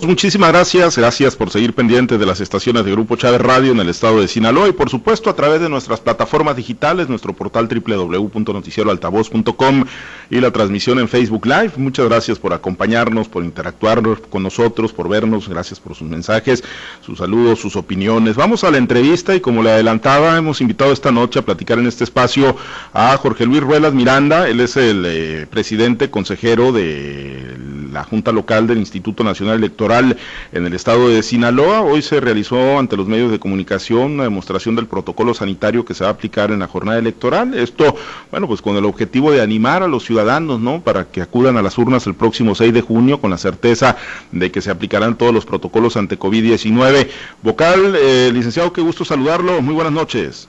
Muchísimas gracias, gracias por seguir pendiente de las estaciones de Grupo Chávez Radio en el estado de Sinaloa y por supuesto a través de nuestras plataformas digitales, nuestro portal www.noticieroaltavoz.com y la transmisión en Facebook Live. Muchas gracias por acompañarnos, por interactuar con nosotros, por vernos, gracias por sus mensajes, sus saludos, sus opiniones. Vamos a la entrevista y como le adelantaba, hemos invitado esta noche a platicar en este espacio a Jorge Luis Ruelas Miranda, él es el eh, presidente consejero de la Junta Local del Instituto Nacional Electoral en el estado de Sinaloa. Hoy se realizó ante los medios de comunicación una demostración del protocolo sanitario que se va a aplicar en la jornada electoral. Esto, bueno, pues con el objetivo de animar a los ciudadanos, ¿no? Para que acudan a las urnas el próximo 6 de junio con la certeza de que se aplicarán todos los protocolos ante COVID-19. Vocal, eh, licenciado, qué gusto saludarlo. Muy buenas noches.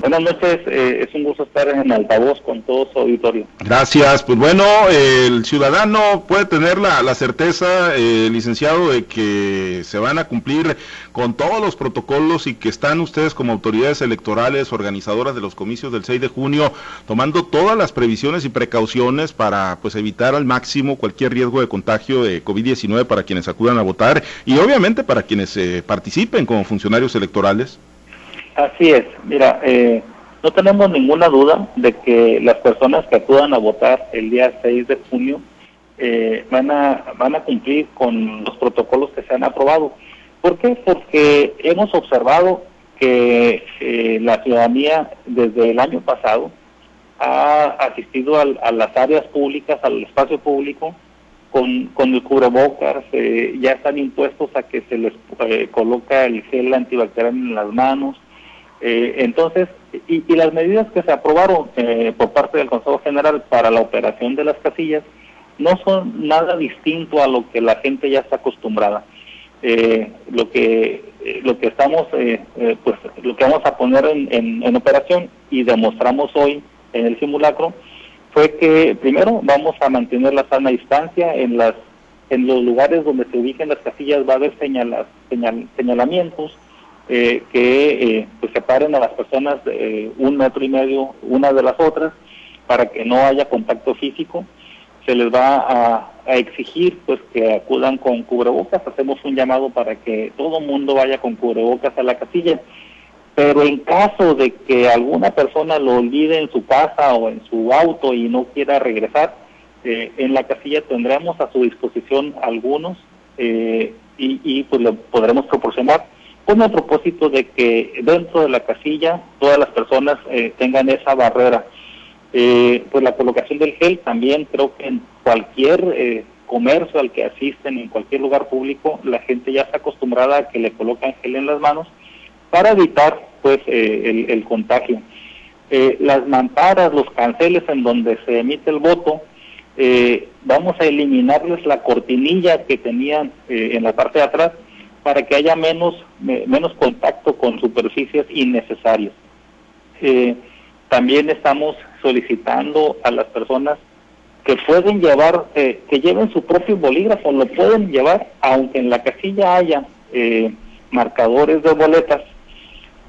Buenas noches, eh, es un gusto estar en altavoz con todo su auditorio. Gracias, pues bueno, el ciudadano puede tener la, la certeza, eh, licenciado, de que se van a cumplir con todos los protocolos y que están ustedes como autoridades electorales, organizadoras de los comicios del 6 de junio, tomando todas las previsiones y precauciones para pues evitar al máximo cualquier riesgo de contagio de COVID-19 para quienes acudan a votar y obviamente para quienes eh, participen como funcionarios electorales. Así es, mira, eh, no tenemos ninguna duda de que las personas que acudan a votar el día 6 de junio eh, van, a, van a cumplir con los protocolos que se han aprobado. ¿Por qué? Porque hemos observado que eh, la ciudadanía desde el año pasado ha asistido a las áreas públicas, al espacio público, con, con el cubrebocas, ya están impuestos a que se les coloca el gel antibacterial en las manos, eh, entonces, y, las medidas que se aprobaron eh, por parte del Consejo General para la operación de las casillas no son nada distinto a lo que la gente ya está acostumbrada. Eh, lo que lo que estamos pues lo que vamos a poner en, en, operación y demostramos hoy en el simulacro fue que primero vamos a mantener la sana distancia en las en los lugares donde se ubiquen las casillas va a haber señalas, señal, señalamientos eh, que eh, pues separen a las personas eh, un metro y medio una de las otras para que no haya contacto físico. Se les va a, exigir pues que acudan con cubrebocas. Hacemos un llamado para que todo mundo vaya con cubrebocas a la casilla. Pero en caso de que alguna persona lo olvide en su casa o en su auto y no quiera regresar, eh, en la casilla tendremos a su disposición algunos y, y pues le podremos proporcionar con el propósito de que dentro de la casilla todas las personas eh, tengan esa barrera. Eh, pues la colocación del gel también creo que en cualquier eh, comercio al que asisten, en cualquier lugar público, la gente ya está acostumbrada a que le colocan gel en las manos para evitar pues el, el, contagio. las mamparas, los canceles en donde se emite el voto, vamos a eliminarles la cortinilla que tenían en la parte de atrás para que haya menos, menos contacto con superficies innecesarias. Eh, también estamos solicitando a las personas que pueden llevar, eh, que lleven su propio bolígrafo, lo pueden llevar, aunque en la casilla haya eh, marcadores de boletas,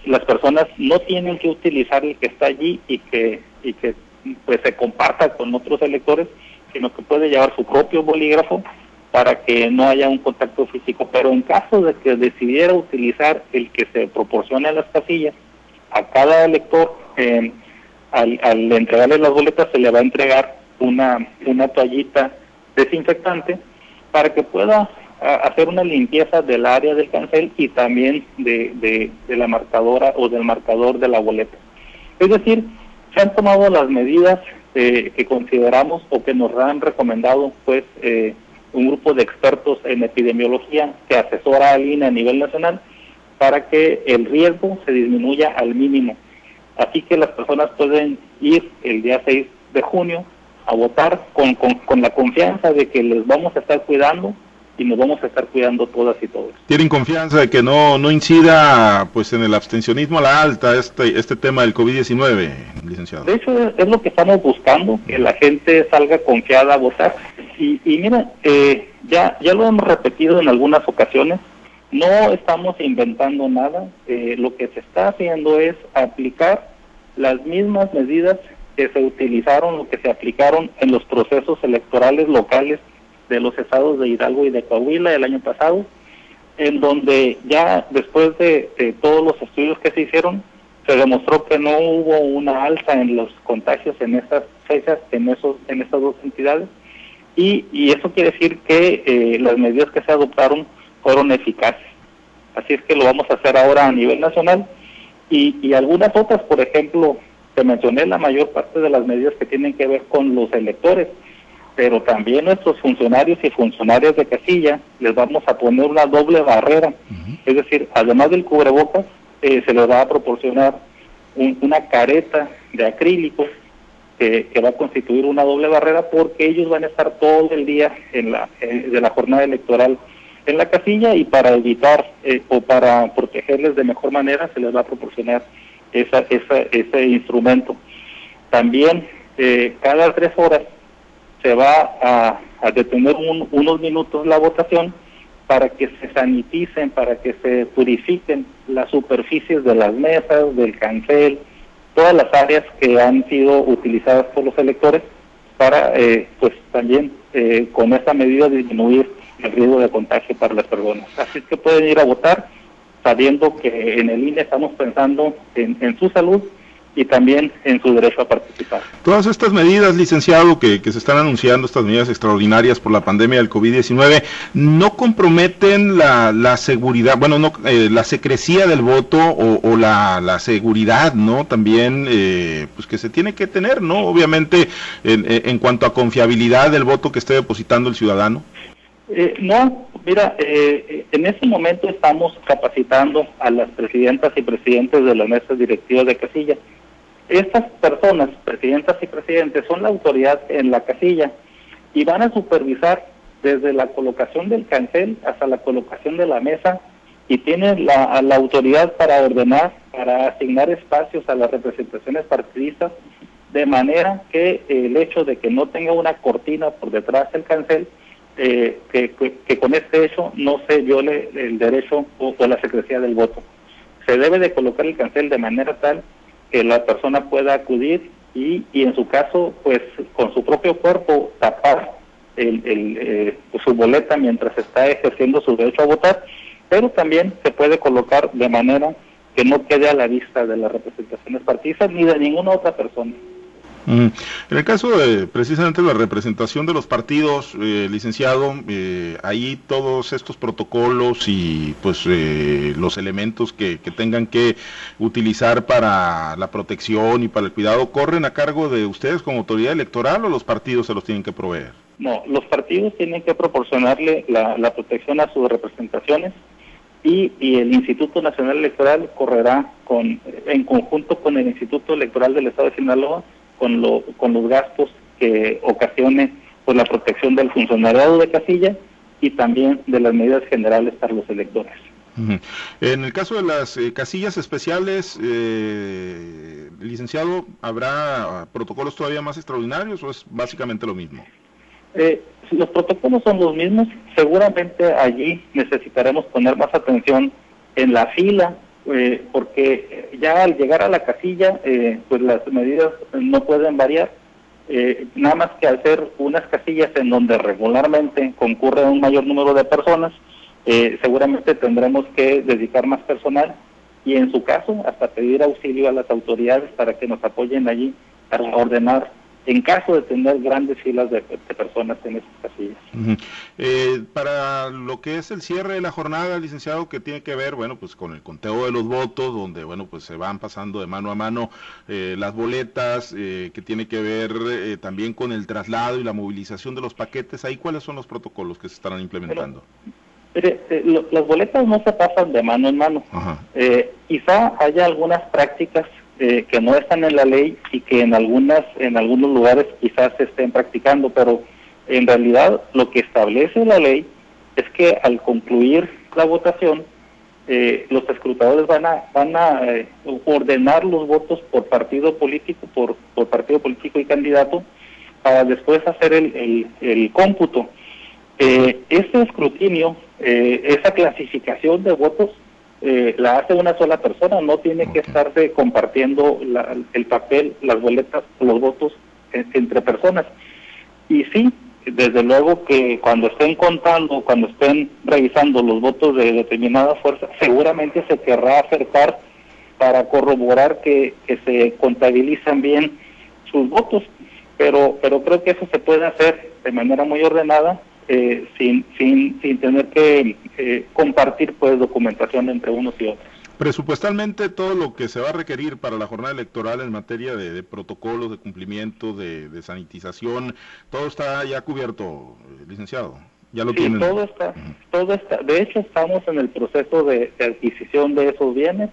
las personas no tienen que utilizar el que está allí y que, y que pues se comparta con otros electores, sino que puede llevar su propio bolígrafo para que no haya un contacto físico, pero en caso de que decidiera utilizar el que se proporcione a las casillas, a cada elector, eh, al, al, entregarle las boletas se le va a entregar una, una toallita desinfectante para que pueda hacer una limpieza del área del cancel y también de, de, la marcadora o del marcador de la boleta. Es decir, se han tomado las medidas eh, que consideramos o que nos han recomendado pues eh, un grupo de expertos en epidemiología que asesora al INE a nivel nacional para que el riesgo se disminuya al mínimo. Así que las personas pueden ir el día 6 de junio a votar con, con, la confianza de que les vamos a estar cuidando y nos vamos a estar cuidando todas y todos. ¿Tienen confianza de que no, no incida pues en el abstencionismo a la alta este, este tema del COVID-19, licenciado? De hecho, es lo que estamos buscando, que la gente salga confiada a votar. Y, y mira, eh, ya, ya lo hemos repetido en algunas ocasiones, no estamos inventando nada, eh, lo que se está haciendo es aplicar las mismas medidas que se utilizaron o que se aplicaron en los procesos electorales locales de los estados de Hidalgo y de Coahuila el año pasado, en donde ya después de, todos los estudios que se hicieron, se demostró que no hubo una alza en los contagios en esas fechas, en, esos, en estas dos entidades, y, y eso quiere decir que eh, las medidas que se adoptaron fueron eficaces. Así es que lo vamos a hacer ahora a nivel nacional y, y algunas otras, por ejemplo, te mencioné la mayor parte de las medidas que tienen que ver con los electores, pero también nuestros funcionarios y funcionarias de casilla les vamos a poner una doble barrera, es decir, además del cubrebocas, eh, se les va a proporcionar una careta de acrílico que, va a constituir una doble barrera porque ellos van a estar todo el día en la, eh, de la jornada electoral en la casilla y para evitar eh, o para protegerles de mejor manera se les va a proporcionar esa, ese instrumento. También eh, cada tres horas se va a, detener unos minutos la votación para que se saniticen, para que se purifiquen las superficies de las mesas, del cancel, todas las áreas que han sido utilizadas por los electores para, eh, pues también con esta medida disminuir el riesgo de contagio para las personas. Así que pueden ir a votar sabiendo que en el INE estamos pensando en, su salud y también en su derecho a participar. Todas estas medidas, licenciado, que, se están anunciando, estas medidas extraordinarias por la pandemia del COVID-19, ¿no comprometen la, seguridad, bueno, no, eh, la secrecía del voto o, la, seguridad, ¿no? También, eh, pues que se tiene que tener, ¿no? Obviamente, en, en cuanto a confiabilidad del voto que esté depositando el ciudadano. Eh, no, mira, eh, en este momento estamos capacitando a las presidentas y presidentes de las mesas directivas de casilla. Estas personas, presidentas y presidentes, son la autoridad en la casilla y van a supervisar desde la colocación del cancel hasta la colocación de la mesa y tienen la, autoridad para ordenar, para asignar espacios a las representaciones partidistas, de manera que el hecho de que no tenga una cortina por detrás del cancel eh, que, con este hecho no se viole el derecho o, la secrecía del voto. Se debe de colocar el cancel de manera tal que la persona pueda acudir y, y en su caso, pues con su propio cuerpo tapar el, el, eh, su boleta mientras está ejerciendo su derecho a votar, pero también se puede colocar de manera que no quede a la vista de las representaciones partidistas ni de ninguna otra persona. En el caso de precisamente la representación de los partidos, eh, licenciado, eh, ahí todos estos protocolos y pues eh, los elementos que, tengan que utilizar para la protección y para el cuidado, ¿corren a cargo de ustedes como autoridad electoral o los partidos se los tienen que proveer? No, los partidos tienen que proporcionarle la, protección a sus representaciones y, y, el Instituto Nacional Electoral correrá con, en conjunto con el Instituto Electoral del Estado de Sinaloa con, lo, con los gastos que ocasione por la protección del funcionariado de casilla y también de las medidas generales para los electores. En el caso de las eh, casillas especiales, eh, licenciado, ¿habrá protocolos todavía más extraordinarios o es básicamente lo mismo? Eh, los protocolos son los mismos. Seguramente allí necesitaremos poner más atención en la fila eh, porque ya al llegar a la casilla, eh, pues las medidas no pueden variar, eh, nada más que al ser unas casillas en donde regularmente concurre un mayor número de personas, seguramente tendremos que dedicar más personal y en su caso hasta pedir auxilio a las autoridades para que nos apoyen allí para ordenar en caso de tener grandes filas de, personas en esas casillas. Eh, para lo que es el cierre de la jornada, licenciado, que tiene que ver, bueno, pues con el conteo de los votos, donde, bueno, pues se van pasando de mano a mano eh, las boletas, eh, que tiene que ver también con el traslado y la movilización de los paquetes, ahí cuáles son los protocolos que se estarán implementando. las boletas no se pasan de mano en mano. quizá haya algunas prácticas eh, que no están en la ley y que en algunas en algunos lugares quizás se estén practicando, pero en realidad lo que establece la ley es que al concluir la votación eh, los escrutadores van a van a eh, ordenar los votos por partido político por, por partido político y candidato para después hacer el, el, el cómputo. este escrutinio, esa clasificación de votos eh, la hace una sola persona, no tiene que estarse compartiendo el papel, las boletas, los votos entre personas. Y sí, desde luego que cuando estén contando, cuando estén revisando los votos de determinada fuerza, seguramente se querrá acercar para corroborar que, se contabilizan bien sus votos, pero, pero creo que eso se puede hacer de manera muy ordenada eh, sin, sin, sin tener que eh, compartir pues documentación entre unos y otros. Presupuestalmente todo lo que se va a requerir para la jornada electoral en materia de, protocolos, de cumplimiento, de, sanitización, todo está ya cubierto, eh, licenciado. Ya lo sí, todo está, todo está. De hecho, estamos en el proceso de, adquisición de esos bienes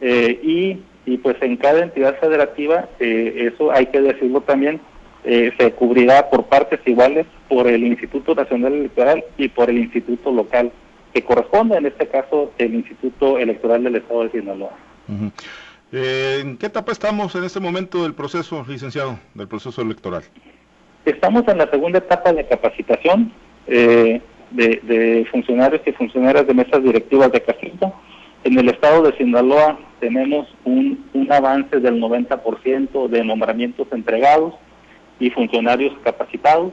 eh, y, y, pues en cada entidad federativa, eh, eso hay que decirlo también, se cubrirá por partes iguales por el Instituto Nacional Electoral y por el Instituto Local que corresponde, en este caso, el Instituto Electoral del Estado de Sinaloa. Eh, ¿En qué etapa estamos en este momento del proceso, licenciado, del proceso electoral? Estamos en la segunda etapa de capacitación eh, de, funcionarios y funcionarias de mesas directivas de casita. En el estado de Sinaloa tenemos un, un avance del 90% de nombramientos entregados y funcionarios capacitados.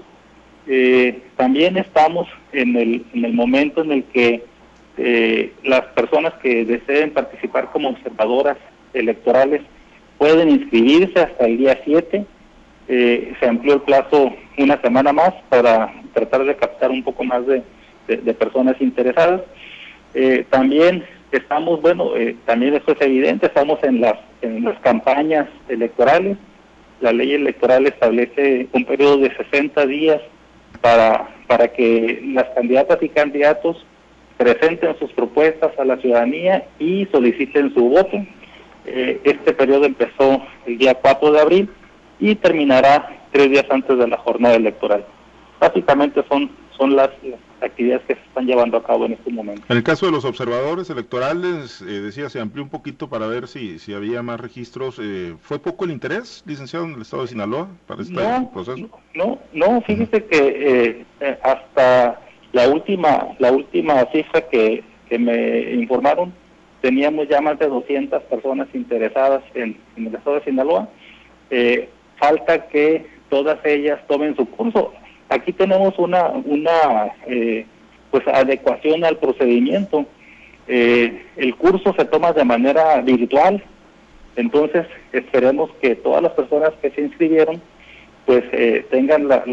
Eh, también estamos en el, en el momento en el que eh, las personas que deseen participar como observadoras electorales pueden inscribirse hasta el día 7. Eh, se amplió el plazo una semana más para tratar de captar un poco más de, personas interesadas. también estamos, bueno, también eso es evidente, estamos en las, en las campañas electorales. La ley electoral establece un periodo de 60 días para, para que las candidatas y candidatos presenten sus propuestas a la ciudadanía y soliciten su voto. Eh, este periodo empezó el día 4 de abril y terminará tres días antes de la jornada electoral. Básicamente son, son las, actividades que se están llevando a cabo en este momento. En el caso de los observadores electorales, eh, decía, se amplió un poquito para ver si, si había más registros. Eh, ¿Fue poco el interés, licenciado, en el estado de Sinaloa para este proceso? No, no, fíjese que eh, hasta la última, la última cifra que, que me informaron, teníamos ya más de 200 personas interesadas en, en el estado de Sinaloa. falta que todas ellas tomen su curso Aquí tenemos una, una eh, pues adecuación al procedimiento. Eh, el curso se toma de manera virtual, entonces esperemos que todas las personas que se inscribieron pues eh, tengan la,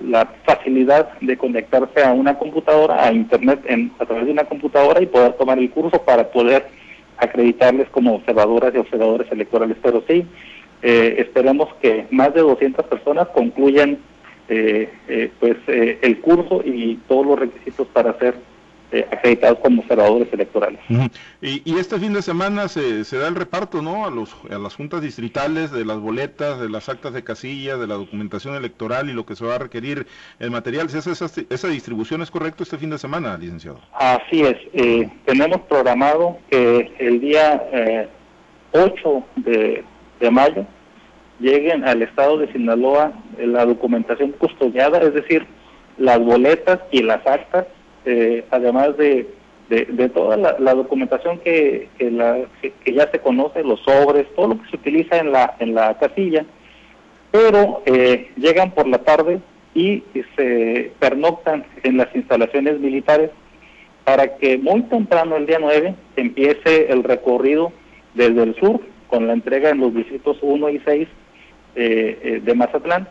la, facilidad de conectarse a una computadora, a internet en, a través de una computadora y poder tomar el curso para poder acreditarles como observadoras y observadores electorales. Pero sí, esperemos que más de 200 personas concluyan eh, eh, pues eh, el curso y todos los requisitos para ser acreditados como observadores electorales. y, este fin de semana se, se da el reparto, ¿no? A, los, a las juntas distritales de las boletas, de las actas de casilla, de la documentación electoral y lo que se va a requerir el material. ¿Si esa, esa distribución es correcto este fin de semana, licenciado? Así es. tenemos programado que el día 8 de, de mayo lleguen al estado de Sinaloa eh, la documentación custodiada, es decir, las boletas y las actas, eh, además de, de, toda la, documentación que, que, ya se conoce, los sobres, todo lo que se utiliza en la, en la casilla, pero eh, llegan por la tarde y se pernoctan en las instalaciones militares para que muy temprano el día 9 empiece el recorrido desde el sur con la entrega en los distritos 1 y 6 eh, eh, de Mazatlán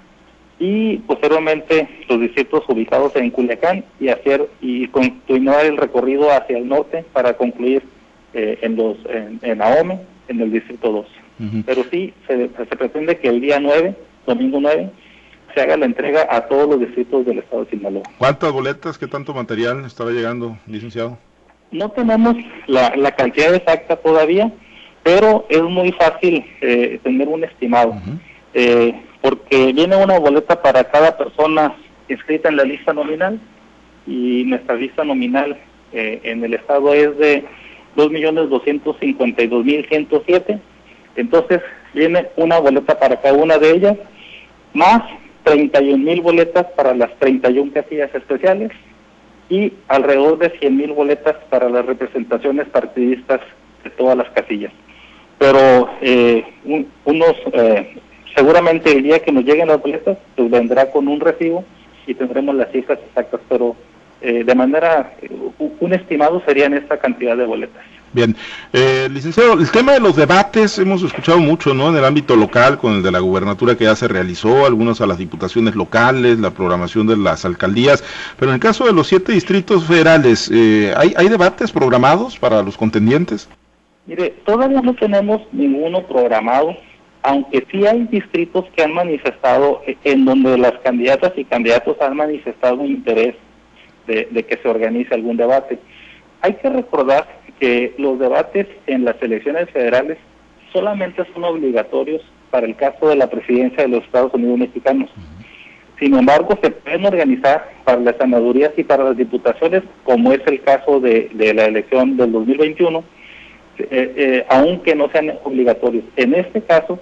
y posteriormente los distritos ubicados en Culiacán y hacer y continuar el recorrido hacia el norte para concluir eh, en los en, en, Ahome en el distrito 2. Pero sí se, pretende que el día 9, domingo 9, se haga la entrega a todos los distritos del estado de Sinaloa. ¿Cuántas boletas, qué tanto material estará llegando, licenciado? No tenemos la, la cantidad exacta todavía, pero es muy fácil tener un estimado eh, porque viene una boleta para cada persona inscrita en la lista nominal y nuestra lista nominal eh, en el estado es de 2.252.107. Entonces viene una boleta para cada una de ellas, más 31.000 boletas para las 31 casillas especiales y alrededor de 100.000 boletas para las representaciones partidistas de todas las casillas. Pero eh, unos eh, seguramente el día que nos lleguen las boletas, pues vendrá con un recibo y tendremos las cifras exactas, pero eh, de manera, un estimado serían esta cantidad de boletas. Bien, eh, licenciado, el tema de los debates hemos escuchado mucho, ¿no? En el ámbito local, con el de la gubernatura que ya se realizó, algunos a las diputaciones locales, la programación de las alcaldías, pero en el caso de los siete distritos federales, eh, ¿hay, ¿hay debates programados para los contendientes? Mire, todavía no tenemos ninguno programado, aunque sí hay distritos que han manifestado, eh, en donde las candidatas y candidatos han manifestado interés de, de que se organice algún debate. Hay que recordar que los debates en las elecciones federales solamente son obligatorios para el caso de la presidencia de los Estados Unidos mexicanos. Sin embargo, se pueden organizar para las senadurías y para las diputaciones, como es el caso de, la elección del 2021, eh, eh, aunque no sean obligatorios. En este caso,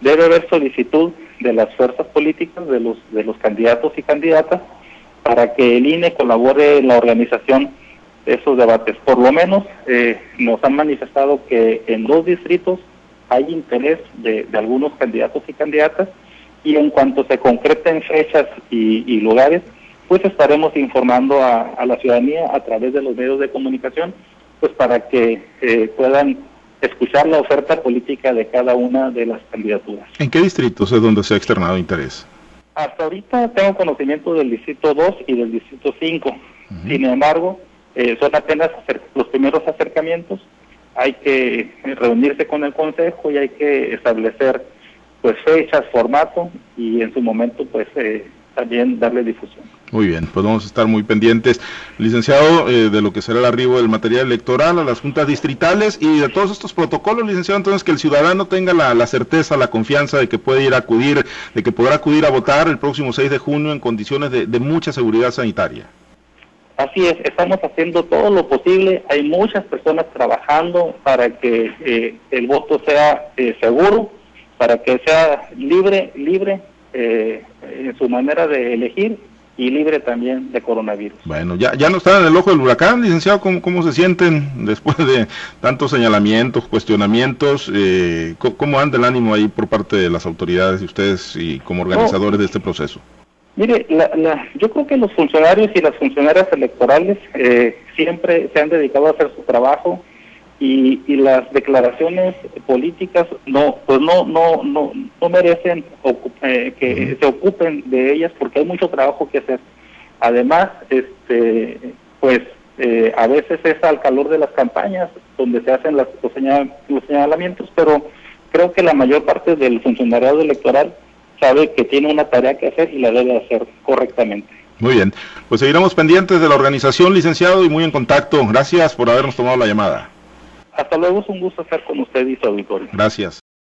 debe haber solicitud de las fuerzas políticas, de los, de los candidatos y candidatas, para que el INE colabore en la organización esos debates. Por lo menos eh, nos han manifestado que en dos distritos hay interés de, algunos candidatos y candidatas y en cuanto se concreten fechas y, lugares, pues estaremos informando a, la ciudadanía a través de los medios de comunicación, pues para que eh, puedan escuchar la oferta política de cada una de las candidaturas. ¿En qué distritos es donde se ha externado interés? Hasta ahorita tengo conocimiento del distrito 2 y del distrito 5. Sin embargo, eh, son apenas los primeros acercamientos. Hay que reunirse con el consejo y hay que establecer pues fechas, formato y en su momento pues eh, también darle difusión. Muy bien, pues vamos a estar muy pendientes, licenciado, eh, de lo que será el arribo del material electoral a las juntas distritales y de todos estos protocolos, licenciado, entonces que el ciudadano tenga la, certeza, la confianza de que puede ir a acudir, de que podrá acudir a votar el próximo 6 de junio en condiciones de mucha seguridad sanitaria. Así es, estamos haciendo todo lo posible. Hay muchas personas trabajando para que eh, el voto sea eh, seguro, para que sea libre, libre eh, en su manera de elegir y libre también de coronavirus. Bueno, ya, ya no están en el ojo del huracán, licenciado, ¿cómo, cómo se sienten después de tantos señalamientos, cuestionamientos? ¿Cómo anda el ánimo ahí por parte de las autoridades y ustedes y como organizadores de este proceso? Mire, la, yo creo que los funcionarios y las funcionarias electorales eh, siempre se han dedicado a hacer su trabajo y, las declaraciones políticas no, pues no, no, no, no merecen eh, que se ocupen de ellas porque hay mucho trabajo que hacer. Además, este, pues eh, a veces es al calor de las campañas donde se hacen las, los señalamientos, pero creo que la mayor parte del funcionariado electoral sabe que tiene una tarea que hacer y la debe hacer correctamente. Muy bien, pues seguiremos pendientes de la organización, licenciado, y muy en contacto. Gracias por habernos tomado la llamada. Hasta luego, es un gusto estar con usted y su auditorio. Gracias.